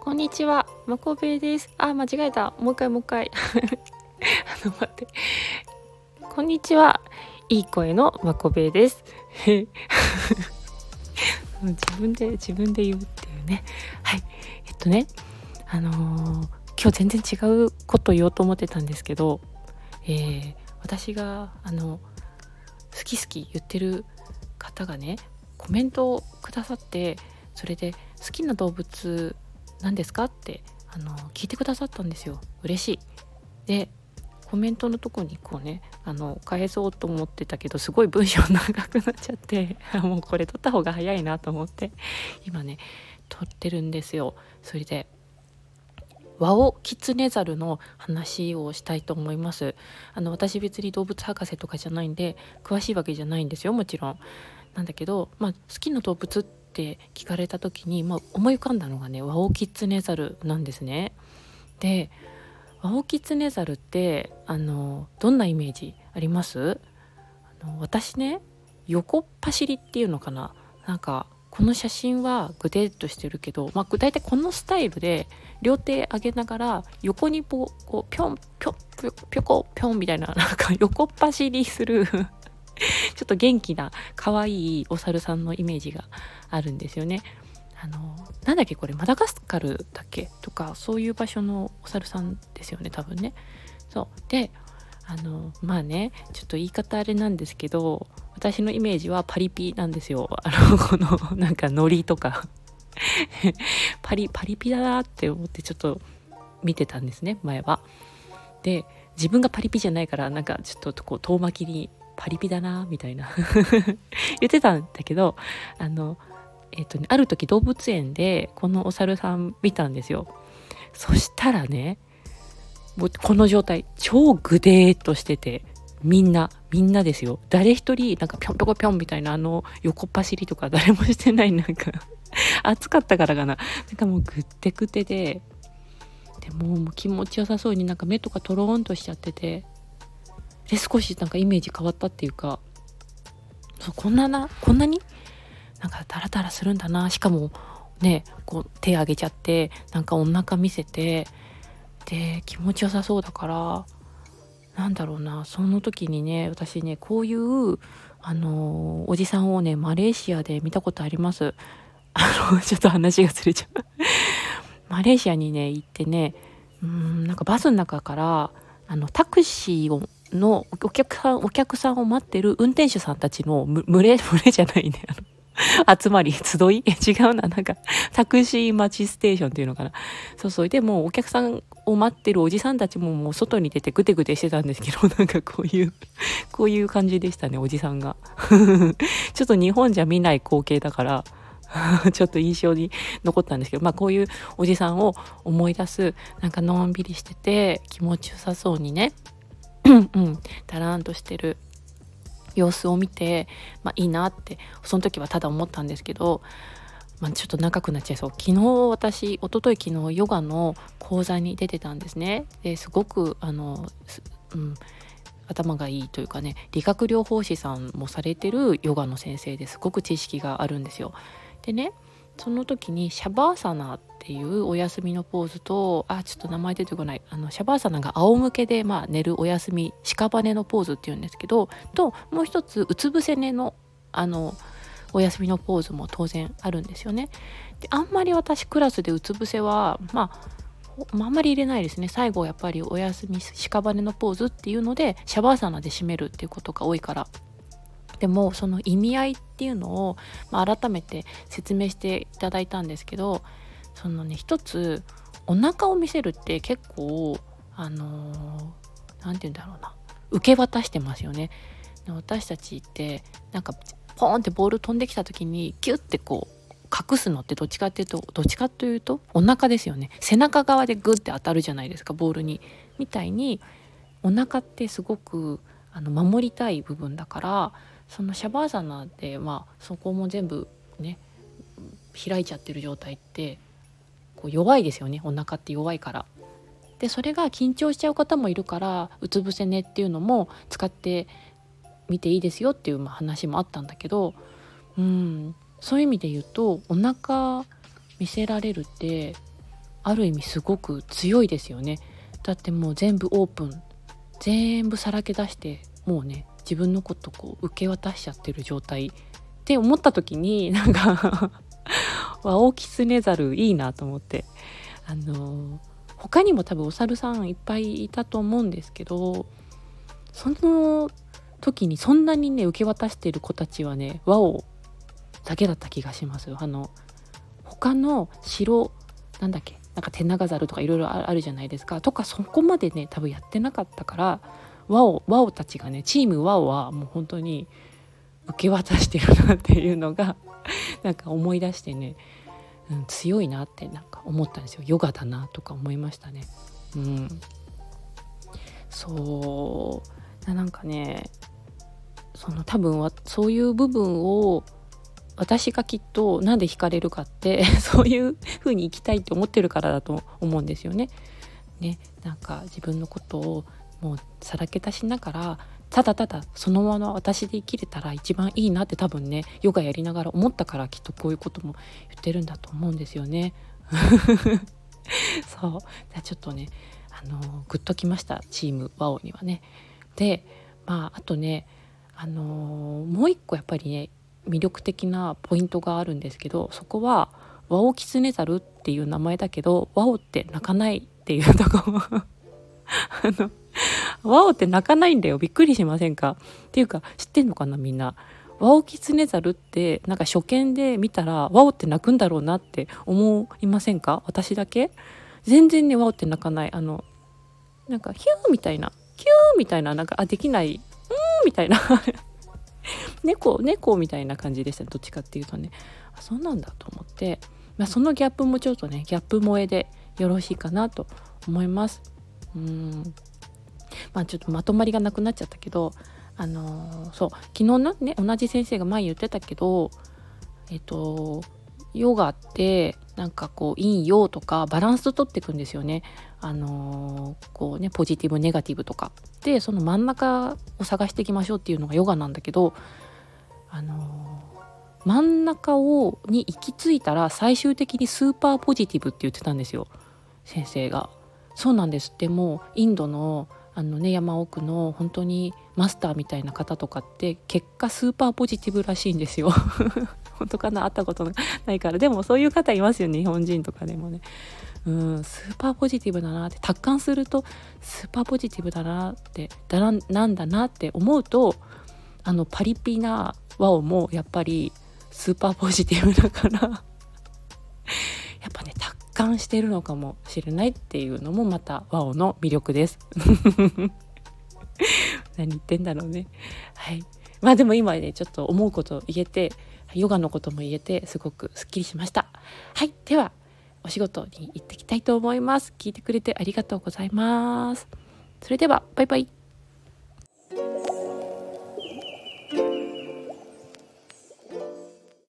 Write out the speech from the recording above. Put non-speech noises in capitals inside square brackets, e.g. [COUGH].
こんにちは、まこべです。あ、間違えた。もう一回もう一回。[LAUGHS] あの、待って。こんにちは。いい声のまこべです。[LAUGHS] 自分で自分で言うっていうね。はい。えっとね、あのー今日全然違うこと言おうと思ってたんですけど、えー私があの好き好き言ってる方がねコメントをくださってそれで「好きな動物何ですか?」ってあの聞いてくださったんですよ嬉しい。でコメントのとこにこうねあの返そうと思ってたけどすごい文章長くなっちゃって [LAUGHS] もうこれ撮った方が早いなと思って今ね撮ってるんですよ。それでワオキツネザルの話をしたいと思いますあの私別に動物博士とかじゃないんで詳しいわけじゃないんですよもちろんなんだけど、まあ、好きな動物って聞かれた時に、まあ、思い浮かんだのがねワオキツネザルなんですね。でワオキツネザルってあのどんなイメージあります？あの私ね横っ走りっていうのかな。なんかこの写真はグデッとしてるけど、まあ、大体このスタイルで両手上げながら横にこうこうぴょんぴょんぴょぴょこぴょんみたいななんか横っ走りする [LAUGHS] ちょっと元気な可愛いお猿さんのイメージがあるんですよね。あのなんだっけこれマダガスカルだっけとかそういう場所のお猿さんですよね多分ね。そうであのまあねちょっと言い方あれなんですけど私のイメージはパリピなんですよあのこのなんかノリとか [LAUGHS] パリパリピだなって思ってちょっと見てたんですね前は。で自分がパリピじゃないからなんかちょっとこう遠巻きにパリピだなみたいな。[LAUGHS] 言ってたんだけどあのえっ、とねある時動物園でこのお猿さん見たんですよ。そしたらねもうこの状態超グデーっとしててみんなみんなですよ。誰一人なんかぴょんぴょこぴょんみたいなあの横っ走りとか誰もしてないなんか [LAUGHS] 暑かったからかな。なんかもうぐってぐってででもう気持ちよさそうになんか目とかとろーんとしちゃってて。で少しなんかイメージ変わったっていうかそうこんななこんなに？なんかダラダラするんだな。しかもねこう手上げちゃってなんかお腹見せてで気持ちよさそうだからなんだろうな。その時にね私ねこういうあのおじさんをねマレーシアで見たことあります。あのちょっと話がずれちゃう。マレーシアにね行ってねうんなんかバスの中からあのタクシーをのお客さんお客さんを待ってる運転手さんたちの群れ [LAUGHS] 群れじゃないね。集まり集い？[LAUGHS] 違うな。なんかタクシー待ちステーションっていうのかな。そうそう。でもうお客さんを待ってるおじさんたちももう外に出てグテグテしてたんですけど [LAUGHS] なんかこういうこういう感じでしたねおじさんが。ちょっと日本じゃ見ない光景だからちょっと印象に残ったんですけどまあこういうおじさんを思い出すなんかのんびりしてて気持ちよさそうにねうん。だらんとしてる様子を見て、まあ、いいなってその時はただ思ったんですけど、まあ、ちょっと長くなっちゃいそう。昨日私一昨日昨日ヨガの講座に出てたんですね。ですごくあの、すうん、頭がいいというかね理学療法士さんもされてるヨガの先生ですごく知識があるんですよ。でねその時にシャバーサナっていうお休みのポーズとあちょっと名前出てこない。あのシャバーサナが仰向けで、まあ、寝るお休み屍のポーズっていうんですけどともう一つうつ伏せ寝のあのお休みのポーズも当然あるんですよね。であんまり私クラスでうつ伏せはまああんまり入れないですね。最後やっぱりお休み屍のポーズっていうのでシャバーサナで締めるっていうことが多いから。でもその意味合いっていうのを、まあ、改めて説明していただいたんですけどそのね一つお腹を見せるって結構あの何、て言うんだろうな受け渡してますよね。私たちってなんかポーンってボール飛んできた時にギュッてこう隠すのってどっちかっていうとどっちかというとお腹ですよね背中側でグッて当たるじゃないですかボールにみたいにお腹ってすごくあの守りたい部分だからそのシャバーサナでまあそこも全部ね開いちゃってる状態ってこう弱いですよね。お腹って弱いから。でそれが緊張しちゃう方もいるからうつ伏せ寝っていうのも使ってみていいですよっていうまあ話もあったんだけどうん。そういう意味で言うとお腹見せられるってある意味すごく強いですよね。だってもう全部オープン。全部さらけ出してもうね自分のことこう受け渡しちゃってる状態って思った時に [LAUGHS] なんかワオキツネザルいいなと思って。あの他にも多分お猿さんいっぱいいたと思うんですけどその時にそんなにね受け渡してる子たちはね和をだけだった気がします。あの他の白なんだっけなんか手長猿とかいろいろあるじゃないですか。とかそこまでね多分やってなかったからワオワオたちがねチームワオはもう本当に受け渡してるなっていうのが [LAUGHS] なんか思い出してね、うん、強いなってなんか思ったんですよヨガだなとか思いましたね。うん、そうなんかねその多分はそういう部分を私がきっとなんで惹かれるかって [LAUGHS] そういう風に生きたいって思ってるからだと思うんですよね。ねなんか自分のことをもうさらけ出しながらただただそのまま私で生きれたら一番いいなって多分ねヨガやりながら思ったからきっとこういうことも言ってるんだと思うんですよね。[LAUGHS] そうじゃちょっとねあのグッときましたチームワオにはね。でまああとねあのもう一個やっぱりね魅力的なポイントがあるんですけどそこはワオキツネザルっていう名前だけどワオって鳴かないっていうとこ [LAUGHS] あのワオって泣かないんだよ。びっくりしませんか？っていうか知ってんのかなみんな。ワオキツネザルってなんか初見で見たらワオって泣くんだろうなって思いませんか？私だけ？全然ねワオって泣かない。あのなんかヒューみたいな。キューみたいな。なんかあできない。うーんみたいな。[LAUGHS] 猫猫みたいな感じでしたどっちかっていうとね。あそうなんだと思って、まあ、そのギャップもちょっとねギャップ萌えでよろしいかなと思います。うん。まあちょっとまとまりがなくなっちゃったけどあのー、そう昨日のね同じ先生が前言ってたけどえっとヨガってなんかこう陰陽とかバランスとっていくんですよね。あのー、こうねポジティブネガティブとかでその真ん中を探していきましょうっていうのがヨガなんだけど、あのー、真ん中をに行き着いたら最終的にスーパーポジティブって言ってたんですよ先生が。そうなんですってもインドのあのね山奥の本当にマスターみたいな方とかって結果スーパーポジティブらしいんですよ。[LAUGHS] 本当かな？会ったことないからでもそういう方いますよね日本人とかでもね。うんスーパーポジティブだなって達観するとスーパーポジティブだなってだななんだなって思うとあのパリピなワオもやっぱりスーパーポジティブだからぱね達観してるのかもしれないっていうのもまたワオの魅力です。[LAUGHS] 何言ってんだろうね。はい。まあでも今ね、ちょっと思うことを言えて、ヨガのことも言えて、すごくすっきりしました。はい。では、お仕事に行ってきたいと思います。聞いてくれてありがとうございます。それでは、バイバイ。